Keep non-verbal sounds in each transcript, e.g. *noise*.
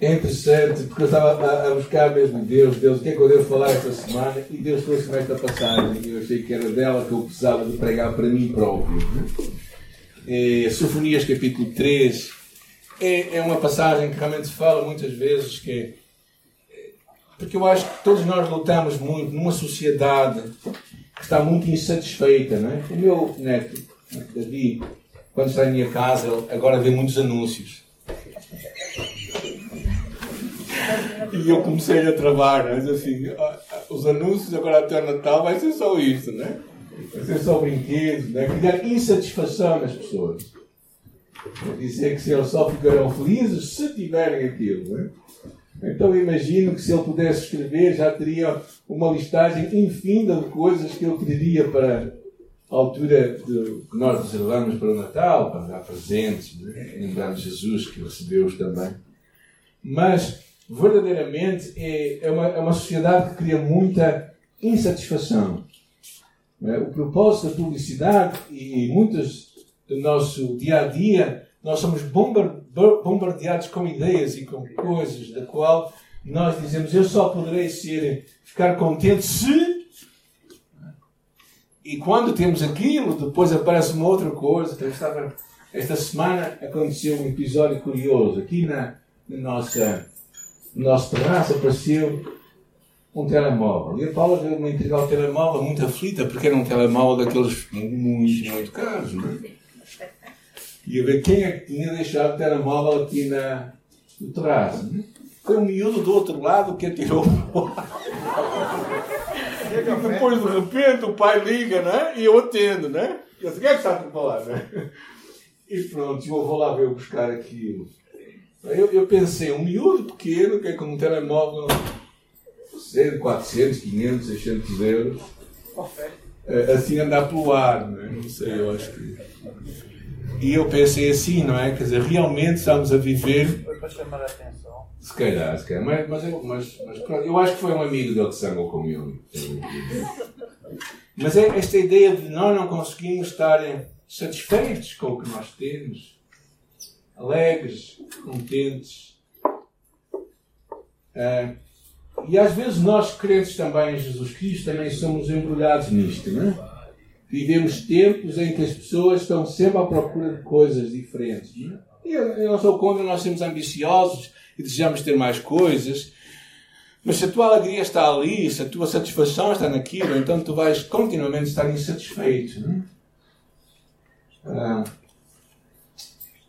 é interessante porque eu estava a, buscar mesmo Deus, Deus, o que é que eu devo falar esta semana? E Deus trouxe-me esta passagem. E eu achei que era dela que eu precisava de pregar para mim próprio. É, Sofonias capítulo 3 é, é uma passagem que realmente se fala muitas vezes que porque eu acho que todos nós lutamos muito numa sociedade que está muito insatisfeita, não é? O meu neto, Davi, quando está em minha casa, ele agora vê muitos anúncios. E eu comecei a travar, mas assim, os anúncios agora até o Natal vai ser só isso, né? Vai ser só brinquedos, né? Criar insatisfação nas pessoas. Dizer que se eles só ficarão felizes se tiverem aquilo, né? Então imagino que se ele pudesse escrever já teria uma listagem infinda de coisas que ele pediria para a altura de, que nós reservamos para o Natal, para dar presentes, né? lembrando Jesus que recebeu-os também. Mas verdadeiramente é, é, uma, é uma sociedade que cria muita insatisfação. É? O propósito da publicidade e muitas do nosso dia a dia, nós somos bombardeados com ideias e com coisas da qual nós dizemos eu só poderei ser ficar contente se e quando temos aquilo depois aparece uma outra coisa então, estava, esta semana aconteceu um episódio curioso aqui na, na nossa no nosso terraço apareceu um telemóvel. E a Paula veio-me entregar o telemóvel muito aflita, porque era um telemóvel daqueles muito, muito caros, não é? E a ver quem é que tinha deixado o telemóvel aqui na, no terraço. Né? Foi um miúdo do outro lado que atirou Depois, de repente, o pai liga, né? E eu atendo, né? Eu disse, quem é que está a falar, né? E pronto, eu vou lá ver buscar aquilo. Eu, eu pensei, um miúdo pequeno, que é com um telemóvel, de 400, 500, 600 euros, é, assim andar pelo ar, não, é? não sei, eu acho que. E eu pensei assim, não é? Quer dizer, realmente estamos a viver. Foi para chamar a atenção. Se calhar, se calhar. Mas, mas, eu, mas, mas pronto, eu acho que foi um amigo dele que sangou comigo. Mas é esta ideia de nós não conseguimos estar satisfeitos com o que nós temos alegres, contentes. Uh, e às vezes nós, crentes também em Jesus Cristo, também somos embrulhados nisto, não é? Vivemos tempos em que as pessoas estão sempre à procura de coisas diferentes. Não é? Eu, eu não sou contra nós sermos ambiciosos e desejamos ter mais coisas, mas se a tua alegria está ali, se a tua satisfação está naquilo, então tu vais continuamente estar insatisfeito. Não é? Uh,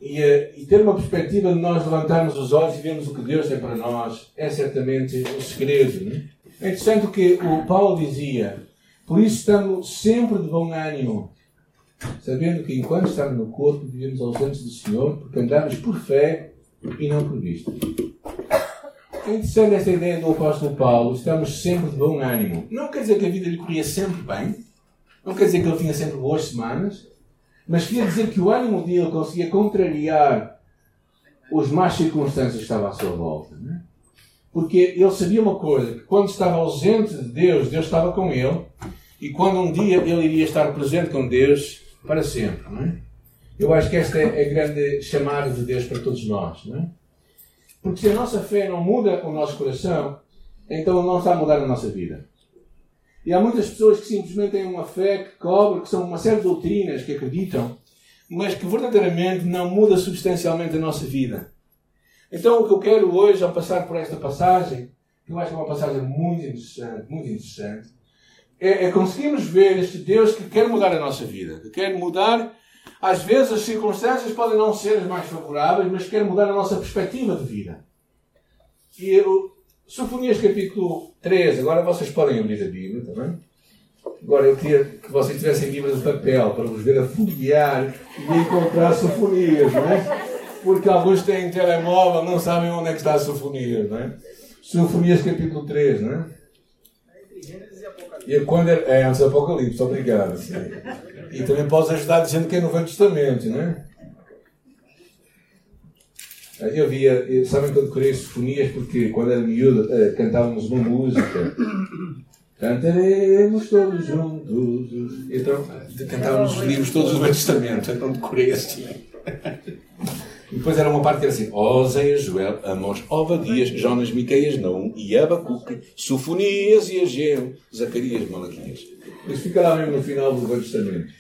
e, eh, e, ter uma perspectiva de nós levantarmos os olhos e vermos o que Deus tem para nós é certamente o segredo. Não é? é interessante o que o Paulo dizia. Por isso estamos sempre de bom ânimo, sabendo que enquanto estamos no corpo vivemos ausentes do Senhor, porque andamos por fé e não por vista. É interessante esta ideia do apóstolo Paulo. Estamos sempre de bom ânimo. Não quer dizer que a vida lhe corria sempre bem. Não quer dizer que ele tinha sempre boas semanas. Mas queria dizer que o ânimo dele conseguia contrariar os más circunstâncias que estavam à sua volta. Né? Porque ele sabia uma coisa: que quando estava ausente de Deus, Deus estava com ele. E quando um dia ele iria estar presente com Deus para sempre. É? Eu acho que esta é a grande chamada de Deus para todos nós. É? Porque se a nossa fé não muda o nosso coração, então não está a mudar a nossa vida. E há muitas pessoas que simplesmente têm uma fé que cobre, que são uma série de doutrinas que acreditam, mas que verdadeiramente não muda substancialmente a nossa vida. Então, o que eu quero hoje, ao passar por esta passagem, que eu acho que é uma passagem muito interessante, muito interessante, é, é conseguirmos ver este Deus que quer mudar a nossa vida, que quer mudar. Às vezes as circunstâncias podem não ser as mais favoráveis, mas quer mudar a nossa perspectiva de vida. E eu, Sofonias capítulo 3, agora vocês podem abrir a Bíblia, está bem? Agora eu queria que vocês tivessem Bíblia de papel para vos ver a folhear e encontrar Sofonias, não é? Porque alguns têm telemóvel, não sabem onde é que está a Sofonias, não é? Sofonias capítulo 3, não é? E quando é, é antes do Apocalipse, obrigado. Sim. E também podes ajudar dizendo que é no Velho Testamento, não é? Eu via, sabem que eu decorei sinfonias porque quando era miúdo eh, cantávamos uma música. Cantaremos todos juntos. Então cantávamos os livros todos do Testamento, então decorei assim. depois era uma parte que era assim: Oséias, Joel, Amós, Obadias, Jonas, Miqueias, Naum e Abacuque, Sofonias e Ageu, Zacarias, Malaquias. Isso fica lá mesmo no final do Velho Testamento.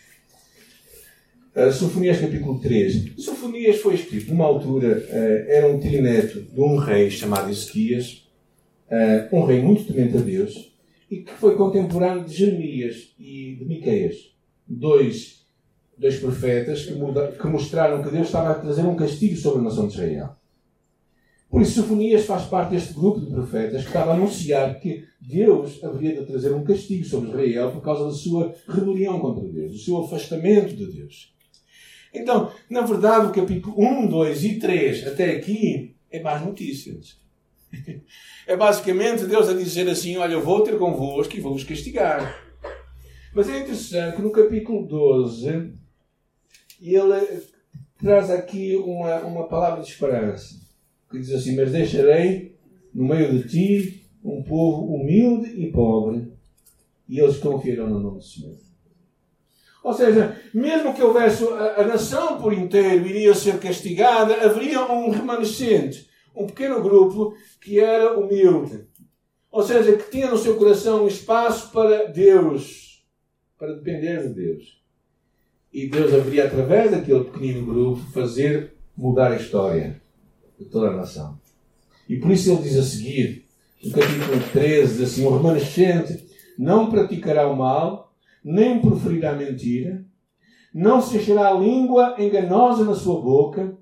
Uh, Sofonias capítulo 3. Sofonias foi escrito numa altura, uh, era um trineto de um rei chamado Ezequias, uh, um rei muito temente a Deus, e que foi contemporâneo de Jeremias e de Miqueias. Dois dois profetas que, muda, que, mostraram que Deus estava a trazer um castigo sobre a nação de Israel. Por isso, Sofonias faz parte deste grupo de profetas que estava a anunciar que Deus haveria de trazer um castigo sobre Israel por causa da sua rebelião contra Deus, do seu afastamento de Deus. Então, na verdade, o capítulo 1, 2 e 3 até aqui é mais notícias. *laughs* É basicamente Deus a dizer assim: Olha, eu vou ter convosco e vou-vos castigar. Mas é interessante que no capítulo 12 e ele traz aqui uma, uma palavra de esperança, que diz assim: Mas deixarei no meio de ti um povo humilde e pobre, e eles confiarão no nome do Senhor. Ou seja, mesmo que houvesse a, a nação por inteiro iria ser castigada, haveria um remanescente, um pequeno grupo que era humilde. Ou seja, que tinha no seu coração espaço para Deus, para depender de Deus. E Deus haveria, através daquele pequenino grupo, fazer mudar a história de toda a nação. E por isso ele diz a seguir, no capítulo 13, diz assim: O remanescente não praticará o mal, nem proferirá mentira, não se achará língua enganosa na sua boca,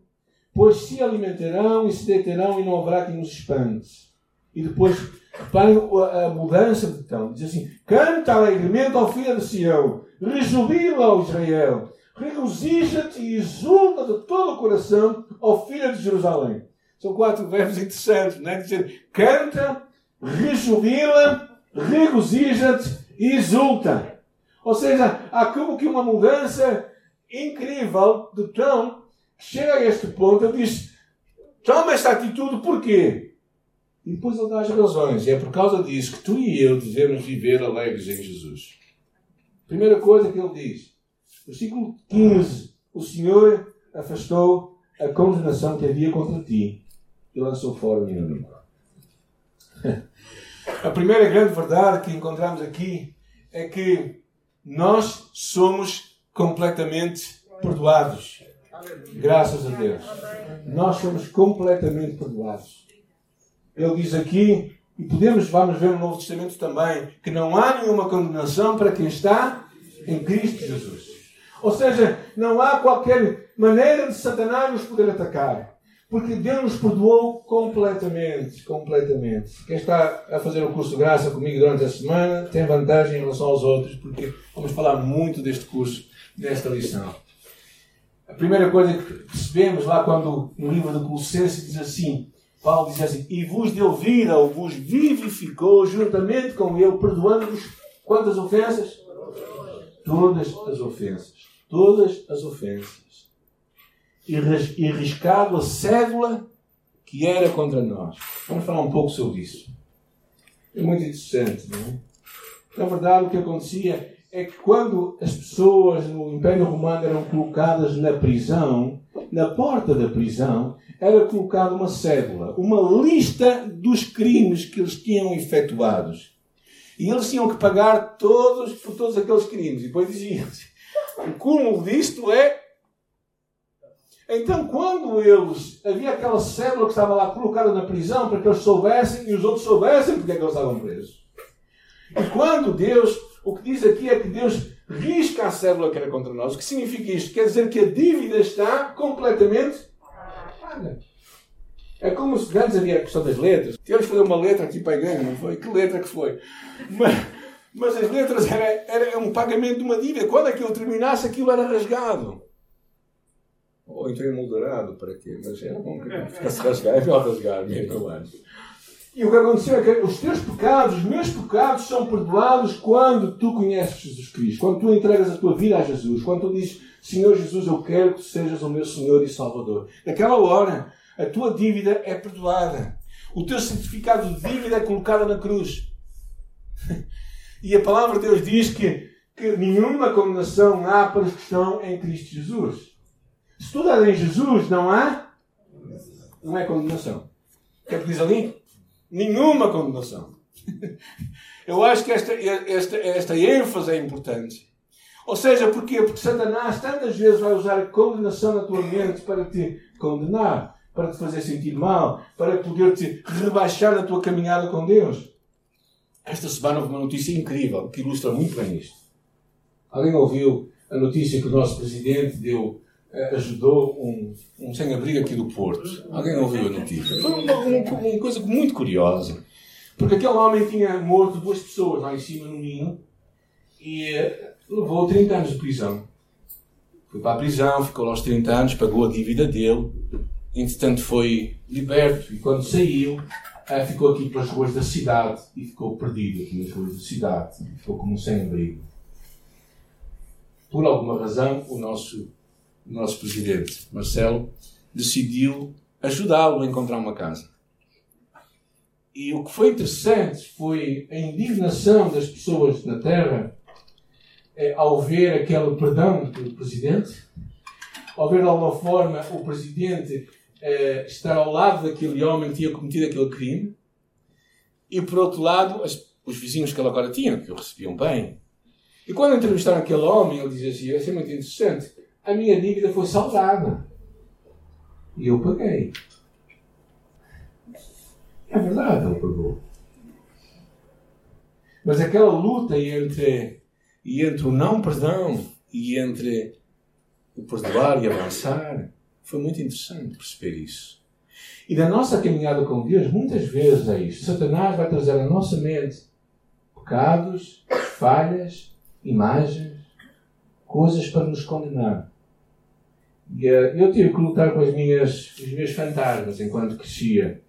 pois se alimentarão e se deitarão e não haverá quem os espante. E depois, reparem a mudança de tom. Diz assim: Canta alegremente ao filho de Sião, rejubila, ó Israel, regozija-te e exulta de todo o coração, ó filho de Jerusalém. São quatro verbos interessantes, não é? Dizer, canta, rejubila, regozija-te e exulta. Ou seja, há como que uma mudança incrível de que chega a este ponto. Ele diz: toma esta atitude, porquê? E depois ele dá as razões. E é por causa disso que tu e eu devemos viver alegres em Jesus. Primeira coisa que ele diz, versículo 15: O Senhor afastou a condenação que havia contra ti e lançou fora o inimigo. *laughs* A primeira grande verdade que encontramos aqui é que nós somos completamente perdoados. Graças a Deus. Nós somos completamente perdoados. Ele diz aqui e podemos, vamos ver no Novo Testamento também, que não há nenhuma condenação para quem está em Cristo Jesus. Ou seja, não há qualquer maneira de Satanás nos poder atacar. Porque Deus nos perdoou completamente, completamente. Quem está a fazer o curso de graça comigo durante a semana tem vantagem em relação aos outros, porque vamos falar muito deste curso, desta lição. A primeira coisa que percebemos lá quando no livro do Colossenses diz assim: Paulo diz assim: E vos deu vida, ou vos vivificou juntamente com ele, perdoando-vos quantas ofensas? Todas as ofensas. Todas as ofensas. E riscado a cédula que era contra nós. Vamos falar um pouco sobre isso. É muito interessante, não é? Na verdade, o que acontecia é que quando as pessoas no Império Romano eram colocadas na prisão, na porta da prisão, era colocada uma cédula, uma lista dos crimes que eles tinham efetuados. E eles tinham que pagar todos por todos aqueles crimes. E depois diziam o cúmulo disto é. Então, quando eles. Havia aquela cédula que estava lá colocada na prisão para que eles soubessem e os outros soubessem porque é que eles estavam presos. E quando Deus. O que diz aqui é que Deus risca a cédula que era contra nós. O que significa isto? Quer dizer que a dívida está completamente paga. É como se antes havia a questão das letras. Tivemos que fazer uma letra aqui para a igreja, não foi? Que letra que foi? Mas, mas as letras era, era um pagamento de uma dívida. Quando aquilo terminasse, aquilo era rasgado. Ou então emolderado, para quê? Mas era bom que ficasse rasgado. É melhor rasgar mesmo, eu acho. E o que aconteceu é que os teus pecados, os meus pecados, são perdoados quando tu conheces Jesus Cristo, quando tu entregas a tua vida a Jesus, quando tu dizes, Senhor Jesus, eu quero que tu sejas o meu Senhor e Salvador. Naquela hora, a tua dívida é perdoada. O teu certificado de dívida é colocado na cruz. *laughs* E a palavra de Deus diz que, que nenhuma condenação há para os que estão em Cristo Jesus. Estás em Jesus, não há Não é condenação. O que é que diz ali? Nenhuma condenação. *laughs* Eu acho que esta, esta, esta ênfase é importante. Ou seja, porquê? Porque Satanás tantas vezes vai usar a condenação na tua mente para te condenar, para te fazer sentir mal, para poder te rebaixar na tua caminhada com Deus. Esta semana houve uma notícia incrível que ilustra muito bem isto. Alguém ouviu a notícia que o nosso presidente deu, ajudou um, um sem-abrigo aqui do Porto? Alguém ouviu a notícia? Foi uma, uma, uma coisa muito curiosa. Porque aquele homem tinha morto duas pessoas lá em cima no ninho e eh, levou 30 anos de prisão. Foi para a prisão, ficou lá aos 30 anos, pagou a dívida dele. Entretanto, foi liberto e quando saiu, eh, ficou aqui pelas ruas da cidade e ficou perdido aqui nas ruas da cidade. Ficou como um sem-abrigo. Por alguma razão, o nosso, nosso presidente, Marcelo, decidiu ajudá-lo a encontrar uma casa. E o que foi interessante foi a indignação das pessoas na Terra é, ao ver aquele perdão do presidente, ao ver de alguma forma o presidente é, estar ao lado daquele homem que tinha cometido aquele crime, e por outro lado, as, os vizinhos que ele agora tinha, que o recebiam bem. E quando entrevistaram aquele homem, ele dizia assim: Isso é muito interessante, a minha dívida foi saldada. E eu paguei. É verdade, ele pagou. Mas aquela luta entre entre o não perdão e entre o perdoar e avançar. Foi muito interessante perceber isso. E na nossa caminhada com Deus, muitas vezes é isto. Satanás vai trazer à nossa mente pecados, falhas, imagens, coisas para nos condenar. E uh, eu tive que lutar com as minhas, os meus fantasmas enquanto crescia.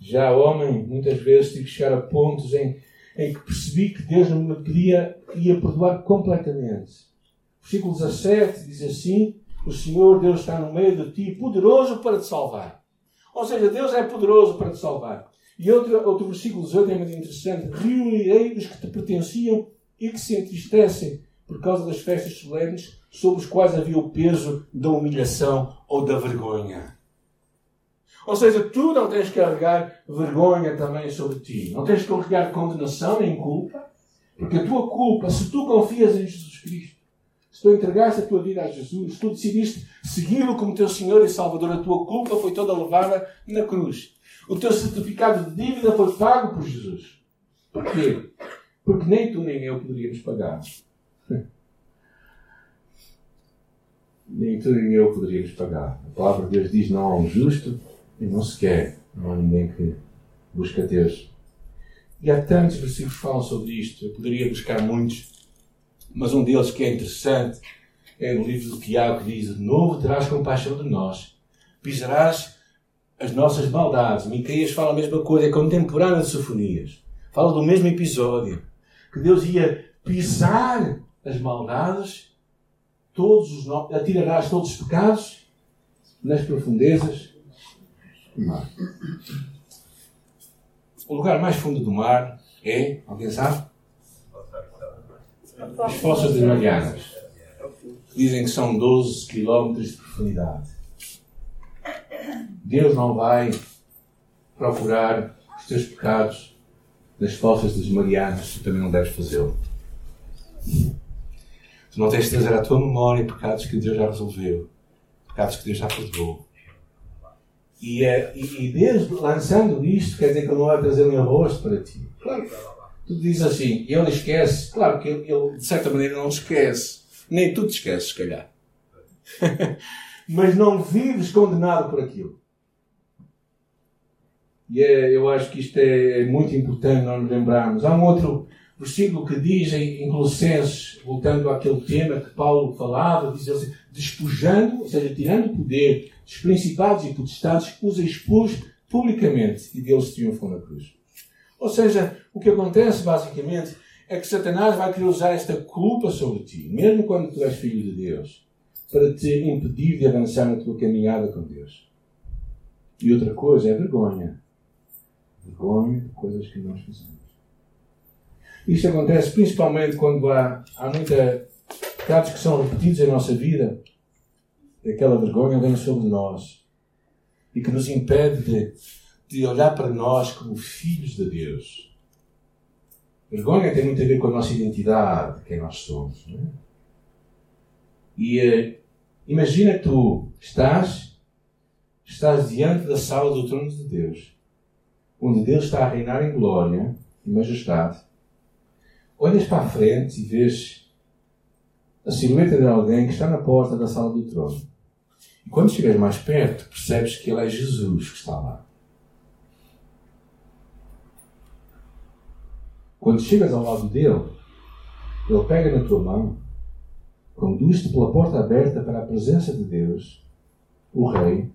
Já homem, muitas vezes tive que chegar a pontos em em que percebi que Deus não me pedia, ia perdoar completamente. Versículo 17 diz assim: O Senhor Deus está no meio de ti, poderoso para te salvar. Ou seja, Deus é poderoso para te salvar. E outro, outro versículo 18 é muito interessante: Reunirei os que te pertenciam e que se entristecem por causa das festas solenes sobre os quais havia o peso da humilhação ou da vergonha. Ou seja, tu não tens que carregar vergonha também sobre ti. Não tens que carregar condenação nem culpa. Porque a tua culpa, se tu confias em Jesus Cristo, se tu entregaste a tua vida a Jesus, se tu decidiste segui-lo como teu Senhor e Salvador, a tua culpa foi toda levada na cruz. O teu certificado de dívida foi pago por Jesus. Porquê? Porque nem tu nem eu poderíamos pagar. Nem tu nem eu poderíamos pagar. A palavra de Deus diz: não há um justo e não se quer. Não há ninguém que busca Deus. E há tantos versículos que falam sobre isto. Eu poderia buscar muitos, mas um deles que é interessante é no livro do Tiago que diz: De novo terás compaixão de nós, pisarás as nossas maldades. Micaías fala a mesma coisa, é contemporânea de Sofonias. Fala do mesmo episódio. Que Deus ia pisar as maldades, todos os atirarás todos os pecados nas profundezas mar. O lugar mais fundo do mar é, alguém sabe? As Fossas das Marianas. Dizem que são 12 quilómetros de profundidade. Deus não vai procurar os teus pecados nas fossas das Marianas, tu também não deves fazê-lo. Tu não tens de trazer à tua memória pecados que Deus já resolveu, pecados que Deus já perdoou. E, é, e, e Deus lançando isto, quer dizer que Ele não vai trazer nenhum rosto para ti. Claro. Tu dizes assim, Ele esquece. Claro que ele, ele, de certa maneira, não esquece. Nem tu te esqueces, se calhar. *laughs* Mas não vives condenado por aquilo. E é, eu acho que isto é muito importante nós nos lembrarmos. Há um outro versículo que diz em Colossenses, voltando àquele tema que Paulo falava, diz assim, despojando, ou seja, tirando o poder dos principados e potestades, os expôs publicamente e deles triunfam na cruz. Ou seja, o que acontece basicamente é que Satanás vai querer usar esta culpa sobre ti, mesmo quando tu és filho de Deus, para te impedir de avançar na tua caminhada com Deus. E outra coisa é vergonha. Vergonha de coisas que nós fizemos. Isto acontece principalmente quando há, há muita pecados que são repetidos em nossa vida aquela vergonha vem sobre nós. e que nos impede de, de olhar para nós como filhos de Deus. Vergonha tem muito a ver com a nossa identidade, quem nós somos. Não é? E uh, imagina que tu estás, estás diante da sala do trono de Deus, onde Deus está a reinar em glória e majestade. Olhas para a frente e vês a silhueta de alguém que está na porta da sala do trono. E quando chegas mais perto, percebes que ele é Jesus que está lá. Quando chegas ao lado dele, ele pega na tua mão, conduz-te pela porta aberta para a presença de Deus, o Rei,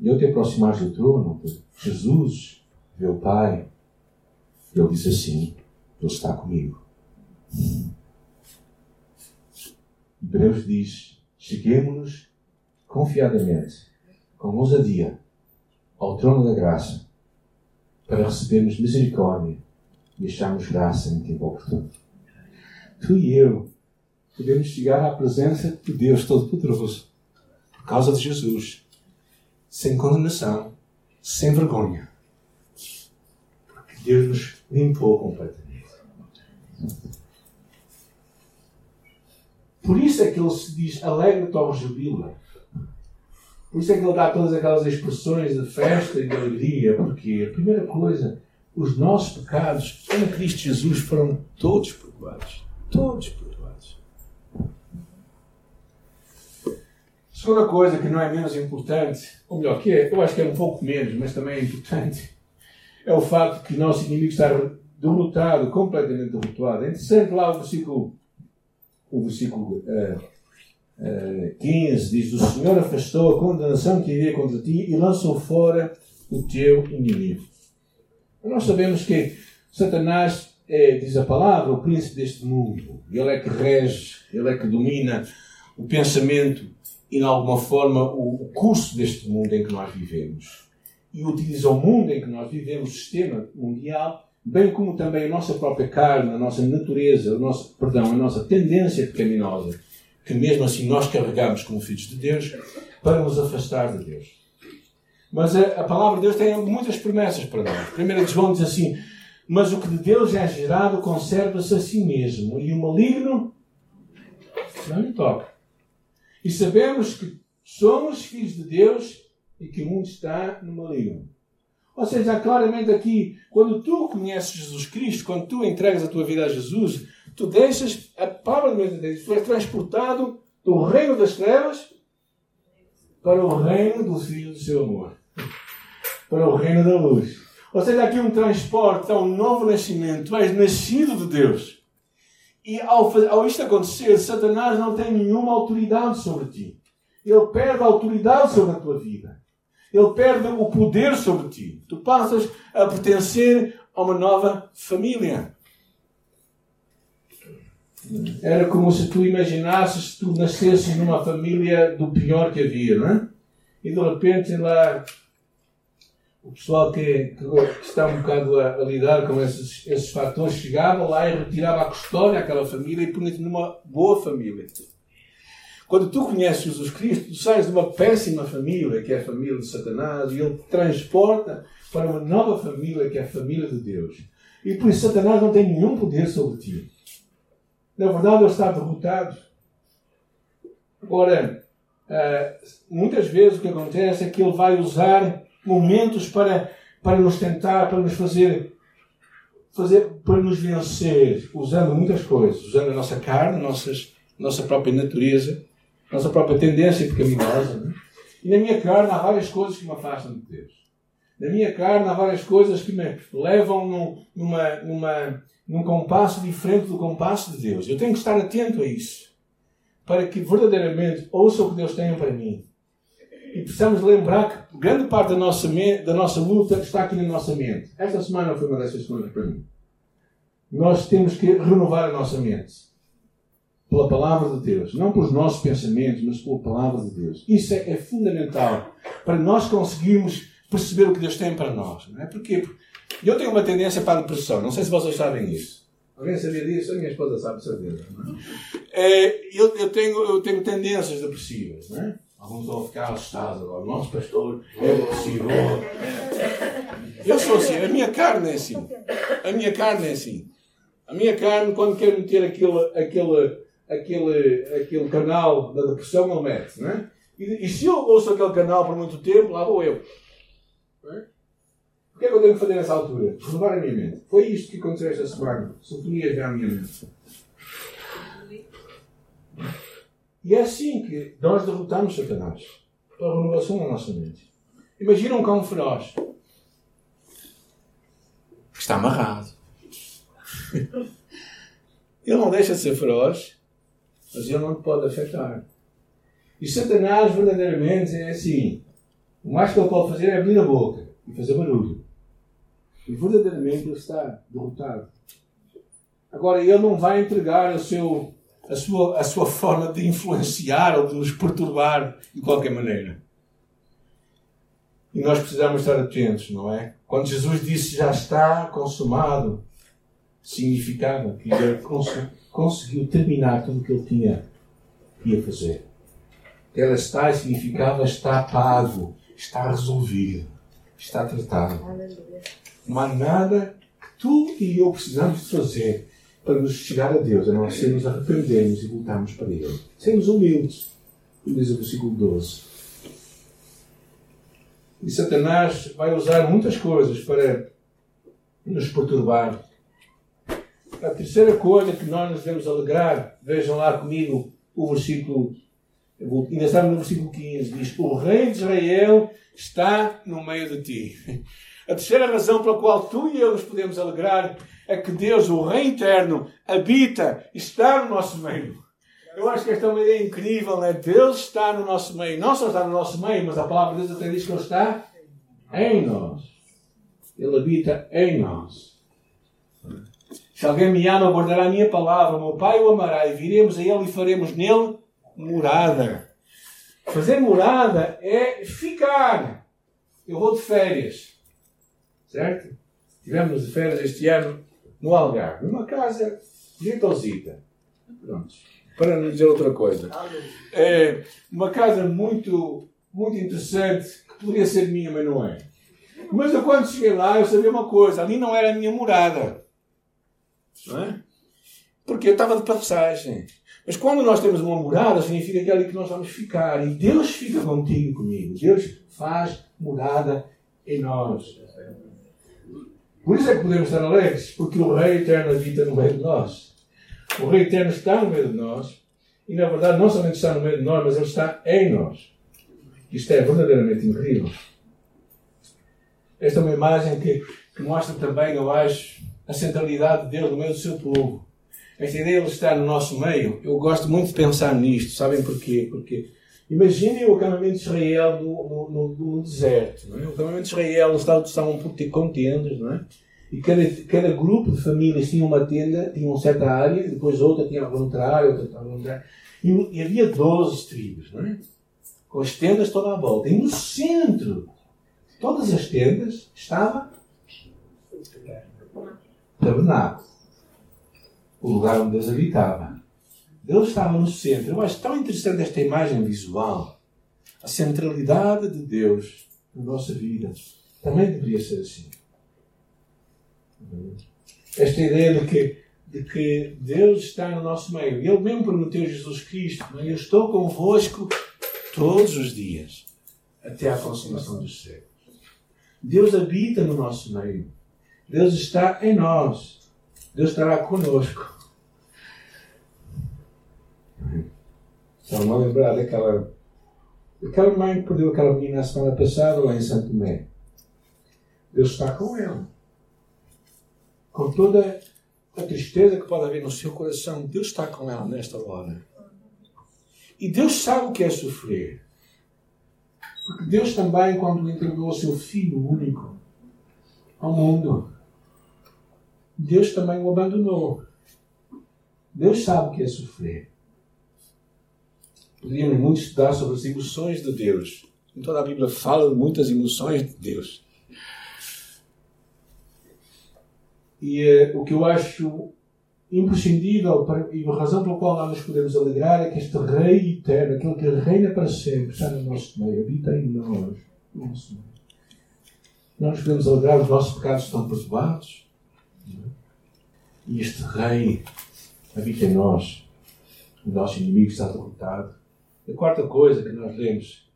e ao te aproximares do trono, Jesus vê o Pai, ele diz assim: Ele está comigo. Hebreus diz: Cheguemos-nos confiadamente, com ousadia, ao trono da graça para recebermos misericórdia e acharmos graça em tempo oportuno. Tu e eu podemos chegar à presença de Deus Todo-Poderoso por causa de Jesus, sem condenação, sem vergonha, porque Deus nos limpou completamente. Por isso é que ele se diz: alegre-te, ó jubila. Por isso é que ele dá todas aquelas expressões de festa e de alegria, porque a primeira coisa, os nossos pecados em Cristo Jesus foram todos perdoados. Todos perdoados. Segunda coisa que não é menos importante, ou melhor, que é, eu acho que é um pouco menos, mas também é importante, é o facto que nosso inimigo está derrotado, completamente derrotado. É interessante lá o versículo, o versículo uh, 15 diz: O Senhor afastou a condenação que havia contra ti e lançou fora o teu inimigo. Nós sabemos que Satanás é, diz a palavra, o príncipe deste mundo. Ele é que rege, ele é que domina o pensamento e, de alguma forma, o, o curso deste mundo em que nós vivemos. E utiliza o mundo em que nós vivemos, o sistema mundial, bem como também a nossa própria carne, a nossa natureza, a nossa, perdão, a nossa tendência pecaminosa que mesmo assim nós carregamos como filhos de Deus para nos afastar de Deus. Mas a, a palavra de Deus tem muitas promessas para nós. Primeiro João diz assim: Mas o que de Deus é gerado conserva-se a si mesmo, e o maligno não lhe toca. E sabemos que somos filhos de Deus e que mundo está no maligno. Ou seja, claramente aqui, quando tu conheces Jesus Cristo, quando tu entregas a tua vida a Jesus, tu deixas a palavra de Deus, tu és transportado do reino das trevas para o reino do Filho do seu amor, para o reino da luz. Ou seja, aqui um transporte a um novo nascimento. Tu és nascido de Deus. E ao, ao isto acontecer, Satanás não tem nenhuma autoridade sobre ti. Ele perde a autoridade sobre a tua vida. Ele perde o poder sobre ti. Tu passas a pertencer a uma nova família. Era como se tu imaginasses tu nascesses numa família do pior que havia, não é? E de repente lá o pessoal que, que está um bocado a, a lidar com esses, esses fatores chegava lá e retirava a custódia àquela família e punha-te numa boa família. Quando tu conheces Jesus Cristo, tu sais de uma péssima família, que é a família de Satanás, e ele te transporta para uma nova família, que é a família de Deus. E por isso Satanás não tem nenhum poder sobre ti. Na verdade, ele está derrotado. Agora, eh, muitas vezes o que acontece é que ele vai usar momentos para, para nos tentar, para nos fazer, fazer, para nos vencer, usando muitas coisas, usando a nossa carne, nossas, nossa própria natureza, nossa própria tendência pecaminosa. Né? E na minha carne há várias coisas que me afastam de Deus. Na minha carne há várias coisas que me levam num, numa, numa, num compasso diferente do compasso de Deus. Eu tenho que estar atento a isso. Para que verdadeiramente ouça o que Deus tem para mim. E precisamos lembrar que grande parte da nossa, da nossa luta está aqui na nossa mente. Esta semana foi uma dessas semanas para mim. Nós temos que renovar a nossa mente. Pela palavra de Deus. Não pelos nossos pensamentos, mas pela palavra de Deus. Isso é, é fundamental para nós conseguirmos perceber o que Deus tem para nós. Não é? Porquê? Eu tenho uma tendência para a depressão. Não sei se vocês sabem isso. Alguém sabia disso? A minha esposa sabe, certeza. É? É, eu, eu, tenho, eu tenho tendências depressivas. Não é? Alguns vão ficar assustados agora. Nosso pastor, é possível. Eu sou assim, a minha carne é assim. A minha carne é assim. A minha carne, quando quer meter aquele, aquele, aquele, aquele canal da depressão, ele mete, não é? E, e, se eu ouço aquele canal por muito tempo, lá vou eu. É? O que é que eu tenho que fazer nessa altura? Renovar a minha mente. Foi isto que aconteceu esta semana. Sintonia já a minha mente. E é assim que nós derrotamos Satanás. Pela renovação da nossa mente. Imagina um cão feroz. Que está amarrado. Ele não deixa de ser feroz, mas ele não pode afetar. E Satanás verdadeiramente é assim. O mais que ele pode fazer é abrir a boca e fazer barulho. E verdadeiramente ele está derrotado. Agora, ele não vai entregar o seu, a, sua, a sua forma de influenciar ou de nos perturbar de qualquer maneira. E nós precisamos estar atentos, não é? Quando Jesus disse já está consumado, significava que ele conseguiu terminar tudo o que ele tinha ia fazer. Ela está significava está pago, está resolvido, está tratado. Não há nada que tu e eu precisamos de fazer para nos chegar a Deus, a não ser nos arrependermos e voltarmos para Ele. Sermos humildes, como diz o versículo 12. E Satanás vai usar muitas coisas para nos perturbar, a terceira coisa que nós nos devemos alegrar, vejam lá comigo o versículo, ainda estamos no versículo 15, diz: O Rei de Israel está no meio de ti. A terceira razão pela qual tu e eu nos podemos alegrar é que Deus, o Rei eterno, habita, está no nosso meio. Eu acho que esta é uma ideia incrível, né? Deus está no nosso meio. Não só está no nosso meio, mas a palavra de Deus até diz que Ele está em nós. Ele habita em nós. Se alguém me ama, guardará a minha palavra. Meu Pai o amará e viremos a Ele e faremos nele morada. Fazer morada é ficar. Eu vou de férias. Certo? Tivemos de férias este ano no Algarve, numa casa jeitosita. Pronto. Para não dizer outra coisa. É uma casa muito, muito interessante, que poderia ser minha, mas não é. Mas eu quando cheguei lá, eu sabia uma coisa: ali não era a minha morada. Não é? Porque eu estava de passagem. Mas quando nós temos uma morada, significa que é ali que nós vamos ficar. E Deus fica contigo comigo. Deus faz morada em nós. Por isso é que podemos estar alegres, porque o Rei Eterno habita no meio de nós. O Rei Eterno está no meio de nós. E na verdade, não somente está no meio de nós, mas ele está em nós. Isto é verdadeiramente incrível. Esta é uma imagem que, que mostra também, eu acho, a centralidade de Deus no meio do seu povo. Esta ideia de estar no nosso meio, eu gosto muito de pensar nisto. Sabem porquê? Porque imaginem o acampamento de Israel no, no, no deserto. É? O acampamento de Israel estavam, estavam por ter contendas, não é? E cada, cada grupo de famílias tinha uma tenda, tinha uma certa área, depois outra tinha outra área, outra outra área. E, e havia 12 tribos, não é? Com as tendas toda à volta. E no centro todas as tendas estava tabernáculo, o lugar onde Deus habitava. Deus estava no centro. Eu acho tão interessante esta imagem visual. A centralidade de Deus na nossa vida também deveria ser assim. Esta ideia de que, de que Deus está no nosso meio. Ele mesmo prometeu Jesus Cristo: Eu estou convosco todos os dias, até à consumação dos séculos. Deus habita no nosso meio. Deus está em nós. Deus estará conosco. Estava-me a lembrar daquela, daquela mãe que perdeu aquela menina a semana passada lá em Santo Tomé. Deus está com ela. Com toda a tristeza que pode haver no seu coração, Deus está com ela nesta hora. E Deus sabe o que é sofrer. Porque Deus também, quando entregou o seu Filho único ao mundo, Deus também o abandonou. Deus sabe o que é sofrer. Poderíamos muito estudar sobre as emoções de Deus. Em toda a Bíblia fala de muitas emoções de Deus. E uh, o que eu acho imprescindível para, e a razão pela qual nós nos podemos alegrar é que este Rei eterno, aquele que reina para sempre, está no nosso meio, habita em nós. Nosso meio. Nós podemos alegrar, os nossos pecados estão perdoados. E este Rei habita em nós. O nosso inimigo está derrotado. A quarta coisa que nós lemos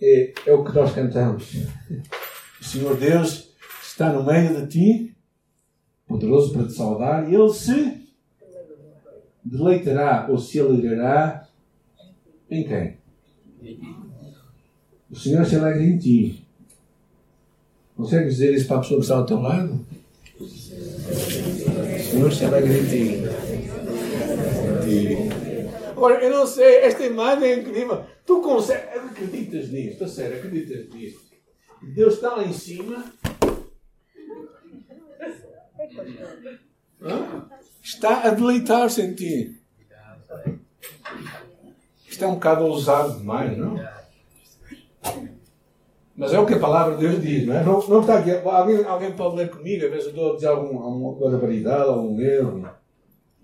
é, é o que nós cantamos. O Senhor Deus está no meio de ti, poderoso para te salvar, e Ele se deleitará ou se alegrará em quem? O Senhor se alegra em ti. Consegue dizer isso para a pessoa que está ao teu lado? O Senhor se alegra em ti. Agora, eu não sei, esta imagem é incrível. Tu consegues, acreditas nisto? Estou sério, acreditas nisto? Deus está lá em cima. Hã? Está a deleitar-se em ti. Isto é um bocado ousado demais, não? Mas é o que a palavra de Deus diz, não é? Não, não está aqui. Alguém, alguém pode ler comigo, às vezes eu estou a dizer algum, alguma barbaridade, algum erro.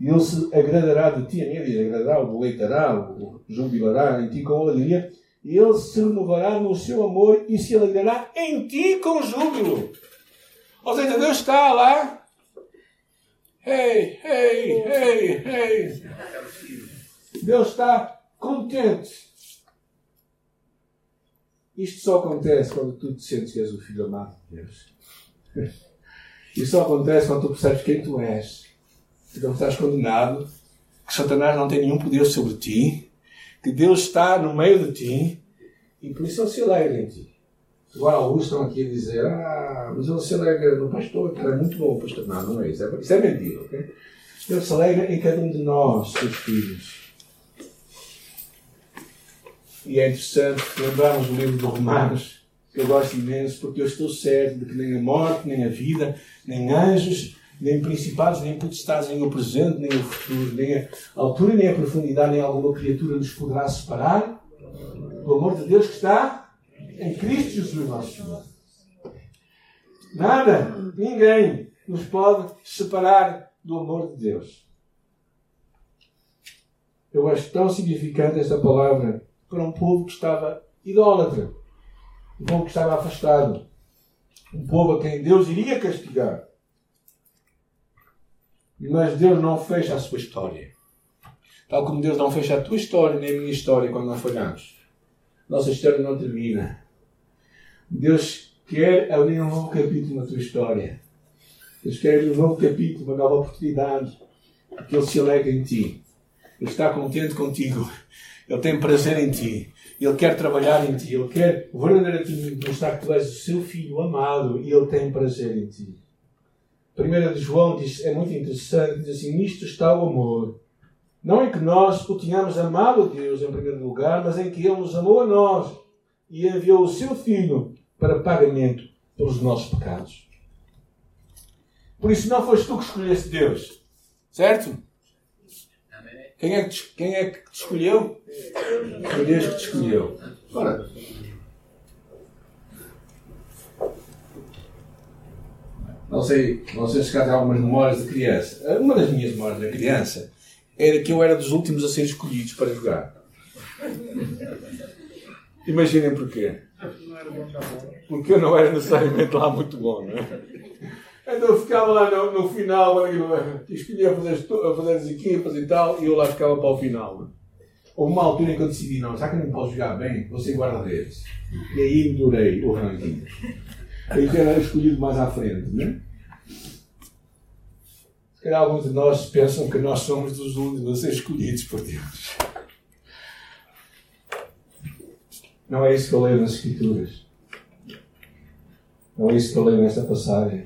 E ele se agradará de ti, a minha vida, agradará, o deleitará, o jubilará em ti com alegria. E ele se renovará no seu amor e se alegrará em ti com júbilo. Ou seja, Deus está lá. Ei, ei, ei, ei. Deus está contente isto só acontece quando tu te sentes que és o filho amado de Deus. *laughs* Isto só acontece quando tu percebes quem tu és. Que não estás condenado, que Satanás não tem nenhum poder sobre ti, que Deus está no meio de ti e por isso ele se alegra em ti. Agora alguns estão aqui a dizer, ah, mas ele se alegra no pastor, que é muito bom, pastor. Não, não é isso. É, isso é mentira, ok? Ele se alegra em cada um de nós, seus filhos. E é interessante lembrarmos o livro de Romanos, que eu gosto imenso, porque eu estou certo de que nem a morte, nem a vida, nem anjos, nem principados, nem potestades, nem o presente, nem o futuro, nem a altura, nem a profundidade, nem alguma criatura nos poderá separar do amor de Deus que está em Cristo Jesus, nosso Senhor. Nada, ninguém nos pode separar do amor de Deus. Eu acho tão significante esta palavra para um povo que estava idólatra, um povo que estava afastado, um povo a quem Deus iria castigar. Mas Deus não fecha a sua história. Tal como Deus não fecha a tua história nem a minha história quando nós falhamos. Nossa história não termina. Deus quer abrir um novo capítulo na tua história. Deus quer abrir um novo capítulo, uma nova oportunidade. Porque Ele se alegra em ti. Ele está contente contigo. Ele tem prazer em ti. Ele quer trabalhar em ti. Ele quer verdadeiramente mostrar que tu és o seu filho amado e ele tem prazer em ti. A primeira de João diz, é muito interessante, diz assim, nisto está o amor. Não em que nós o tenhamos amado a Deus em primeiro lugar, mas em que Ele nos amou a nós e enviou o seu Filho para pagamento pelos nossos pecados. Por isso não foste tu que escolheste Deus. Certo? Quem é que te, quem é que te escolheu? Foi Deus que te escolheu. Ora, não sei, não sei se cá tem algumas memórias de criança. Uma das minhas memórias da criança era que eu era dos últimos a ser escolhidos para jogar. Imaginem porquê. Porque eu não era necessariamente lá muito bom, não é? Então eu ficava lá no, no final, escolhia fazer, fazer as equipas e tal, e eu lá ficava para o final. Houve uma altura em que eu decidi, não, já que não posso jogar bem, vou ser guarda-redes. E aí melhorei o ranking. Aí era escolhido mais à frente, né? Se calhar alguns de nós pensam que nós somos dos únicos a ser escolhidos por Deus. Não é isso que eu leio nas Escrituras. Não é isso que eu leio nesta passagem.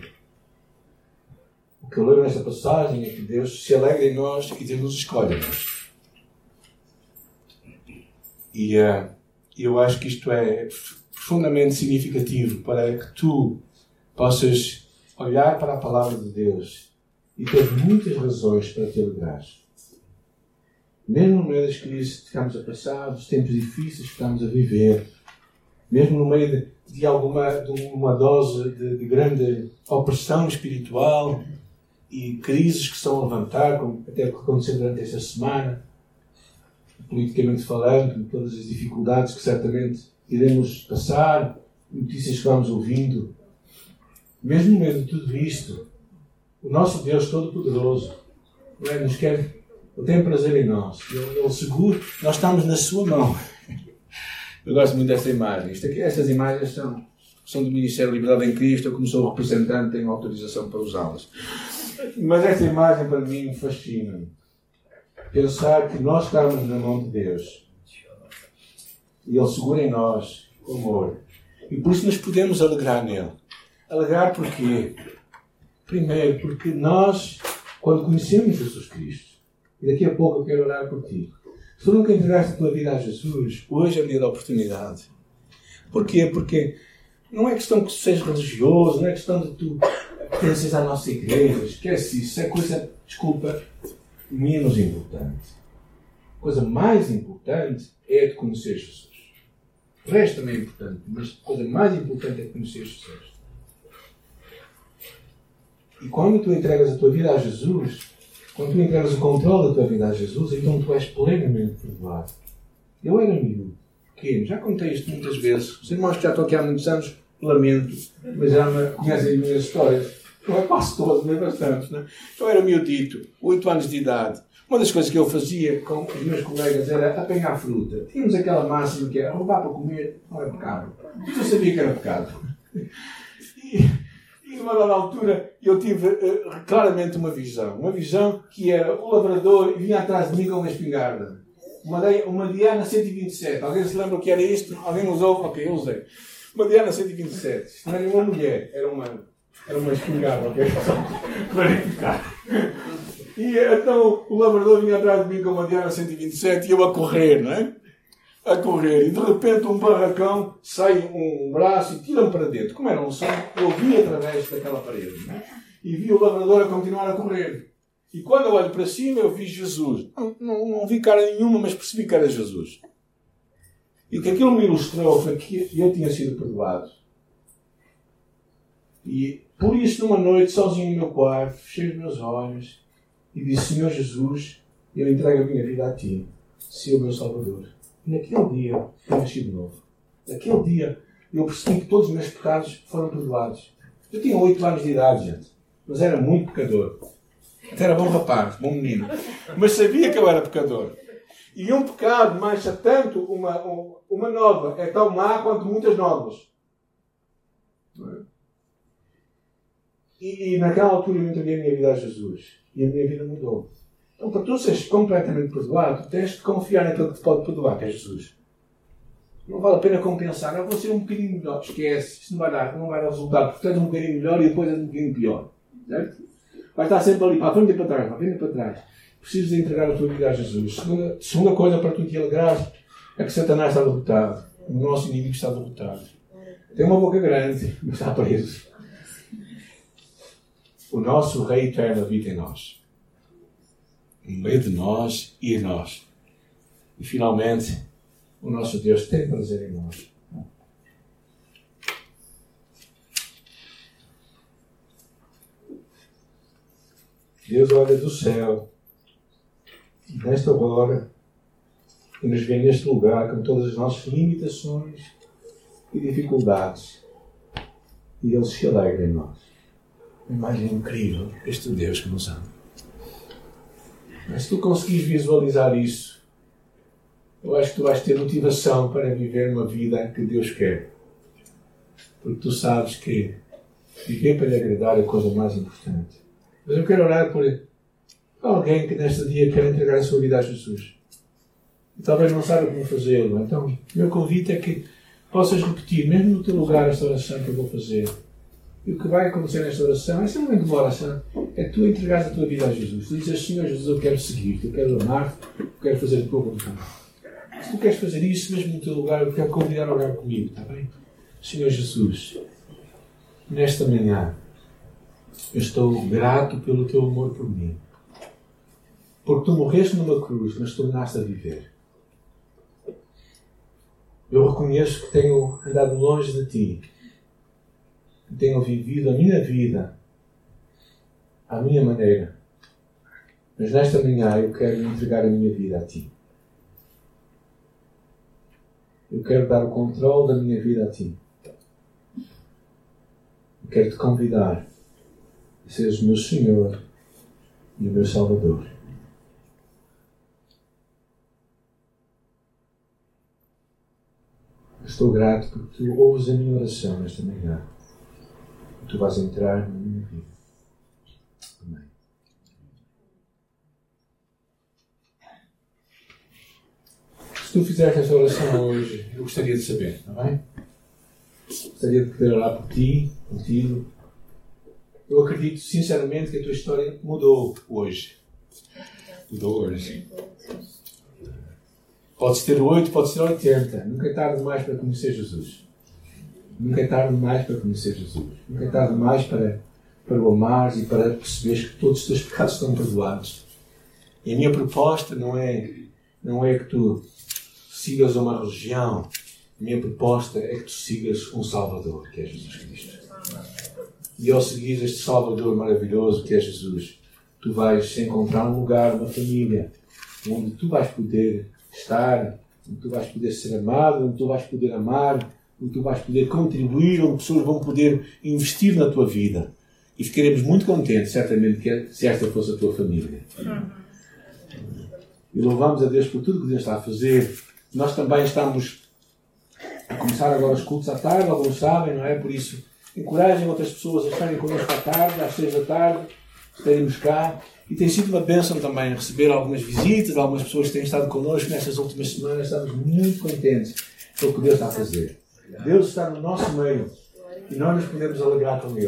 O que eu leio nesta passagem é que Deus se alegra em nós e Deus nos escolhe nós. E uh, eu acho que isto é profundamente significativo para que tu possas olhar para a palavra de Deus e ter muitas razões para te alegrar. Mesmo no meio das crises que estamos a passar, dos tempos difíceis que estamos a viver, mesmo no meio de, de alguma de uma dose de, de grande opressão espiritual, e crises que estão a levantar, como até o que aconteceu durante esta semana, politicamente falando, todas as dificuldades que certamente iremos passar, notícias que vamos ouvindo. Mesmo no meio de tudo isto, o nosso Deus Todo-Poderoso é? nos quer, Ele tem prazer em nós, Ele, ele segura, nós estamos na Sua mão. Eu gosto muito desta imagem. Aqui, estas imagens são, são do Ministério da Liberdade em Cristo. Eu, como sou representante, tenho autorização para usá-las. Mas esta imagem para mim fascina. Pensar que nós estamos na mão de Deus e Ele segura em nós o amor. E por isso nos podemos alegrar nele. Alegrar porquê? Primeiro, porque nós, quando conhecemos Jesus Cristo, e daqui a pouco eu quero orar por ti. Se tu nunca entregaste a tua vida a Jesus, hoje é a da oportunidade. Porquê? Porque não é questão que tu sejas religioso, não é questão de tu pertences à nossa igreja, esquece isso, é coisa, desculpa, menos importante. A coisa mais importante é de conhecer Jesus. O resto também é importante, mas a coisa mais importante é conhecer Jesus. E quando tu entregas a tua vida a Jesus, quando tu entregas o controle da tua vida a Jesus, então tu és plenamente perdoado. Eu era miúdo, pequeno, já contei isto muitas vezes. Os irmãos que já estão aqui há muitos anos, lamento, mas já me conhecem as minhas histórias. Não é todos, mas bastante. Né? Eu era miudito, 8 anos de idade. Uma das coisas que eu fazia com os meus colegas era apanhar fruta. Tínhamos aquela máxima que era roubar para comer não é pecado. Eu sabia que era pecado. E, e numa dada altura eu tive uh, claramente uma visão. Uma visão que era o lavrador vinha atrás de mim com uma espingarda. Uma, uma Diana 127. Alguém se lembra o que era isto? Alguém usou? Ok, eu usei. Uma Diana 127. Isto não era uma mulher, era uma, era uma espingarda, ok? *laughs* Clarificar. E então o lavrador vinha atrás de mim com uma Diana 127 e eu a correr, não é? A correr. E de repente um barracão sai um braço e tira-me para dentro. Como era um som, eu vi através daquela parede. Não é? E vi o lavrador a continuar a correr. E quando eu olho para cima, eu vi Jesus. Não, não, não vi cara nenhuma, mas percebi que era Jesus. E o que aquilo me ilustrou foi que eu tinha sido perdoado. E por isso, numa noite, sozinho no meu quarto, fechei os meus olhos e disse: Senhor Jesus, eu entrego a minha vida a Ti, Senhor meu Salvador. E naquele dia eu nasci de novo. Naquele dia eu percebi que todos os meus pecados foram perdoados. Eu tinha oito anos de idade, gente, mas era muito pecador. Até era bom rapaz, bom menino. Mas sabia que eu era pecador. E um pecado mancha tanto uma, uma nova, é tão má quanto muitas novas. É? E, e, naquela altura eu entreguei a minha vida a Jesus. E a minha vida mudou. Então, para tu seres completamente perdoado, tens de confiar naquele que te pode perdoar, que é Jesus. Não vale a pena compensar. Eu vou ser um bocadinho melhor. Esquece. Isto não vai dar, não vai dar resultado. És um bocadinho melhor e depois um bocadinho pior. Certo? Vai estar sempre ali para a frente e para trás, para a frente e para trás. Precisas entregar a tua vida a Jesus. Segunda, segunda coisa para tu te alegrar é que Satanás está derrotado. O nosso inimigo está derrotado. Tem uma boca grande, mas está preso o nosso Rei eterno habita em nós. No meio de nós e em nós. E finalmente, o nosso Deus tem prazer em nós. Deus olha do céu, nesta hora, e nos vê neste lugar com todas as nossas limitações e dificuldades. E Ele se alegra em nós. Uma imagem incrível, este Deus que nos ama. Mas se tu conseguires visualizar isso, eu acho que tu vais ter motivação para viver uma vida que Deus quer. Porque tu sabes que viver para lhe agradar é a coisa mais importante. Mas eu quero orar por alguém que neste dia quer entregar a sua vida a Jesus. E talvez não saiba como fazê-lo. Então, meu convite é que possas repetir, mesmo no teu lugar, esta oração que eu vou fazer. E o que vai acontecer nesta oração é simplesmente uma oração. É tu entregares a tua vida a Jesus. Tu dizes, Senhor Jesus, eu quero seguir-te, eu quero amar-te, eu quero fazer a tua vontade. Se tu queres fazer isso, mesmo no teu lugar, eu quero convidar a orar comigo, está bem? Senhor Jesus, nesta manhã, eu estou grato pelo teu amor por mim. Porque tu morreste numa cruz, mas tornaste a viver. Eu reconheço que tenho andado longe de ti tenho vivido a minha vida à minha maneira. Mas nesta manhã eu quero entregar a minha vida a Ti. Eu quero dar o controle da minha vida a Ti. Eu quero te convidar a seres o meu Senhor e o meu Salvador. Estou grato porque tu ouves a minha oração nesta manhã. Tu vais entrar na minha vida. Amém. Se tu fizeres esta oração hoje, eu gostaria de saber, está bem? Gostaria de poder orar por ti, contigo. Eu acredito sinceramente que a tua história mudou hoje. Mudou hoje. Podes ter 8, podes ter 80. Nunca é tarde demais para conhecer Jesus. Nunca é tarde demais para conhecer Jesus. Nunca é tarde demais para, para o amares e para perceberes que todos os teus pecados estão perdoados. E a minha proposta não é, não é que tu sigas uma religião. A minha proposta é que tu sigas um Salvador, que é Jesus Cristo. E ao seguir este Salvador maravilhoso, que é Jesus, tu vais encontrar um lugar, uma família, onde tu vais poder estar, onde tu vais poder ser amado, onde tu vais poder amar, onde tu vais poder contribuir, onde pessoas vão poder investir na tua vida. E ficaremos muito contentes, certamente, que se esta fosse a tua família. E louvamos a Deus por tudo que Deus está a fazer. Nós também estamos a começar agora os cultos à tarde, alguns sabem, não é? Por isso, encorajem outras pessoas a estarem connosco à tarde, às seis da tarde, estaremos cá. E tem sido uma bênção também receber algumas visitas, algumas pessoas que têm estado connosco nestas últimas semanas. Estamos muito contentes pelo que Deus está a fazer. Deus está no nosso meio e nós nos podemos alegrar com Ele.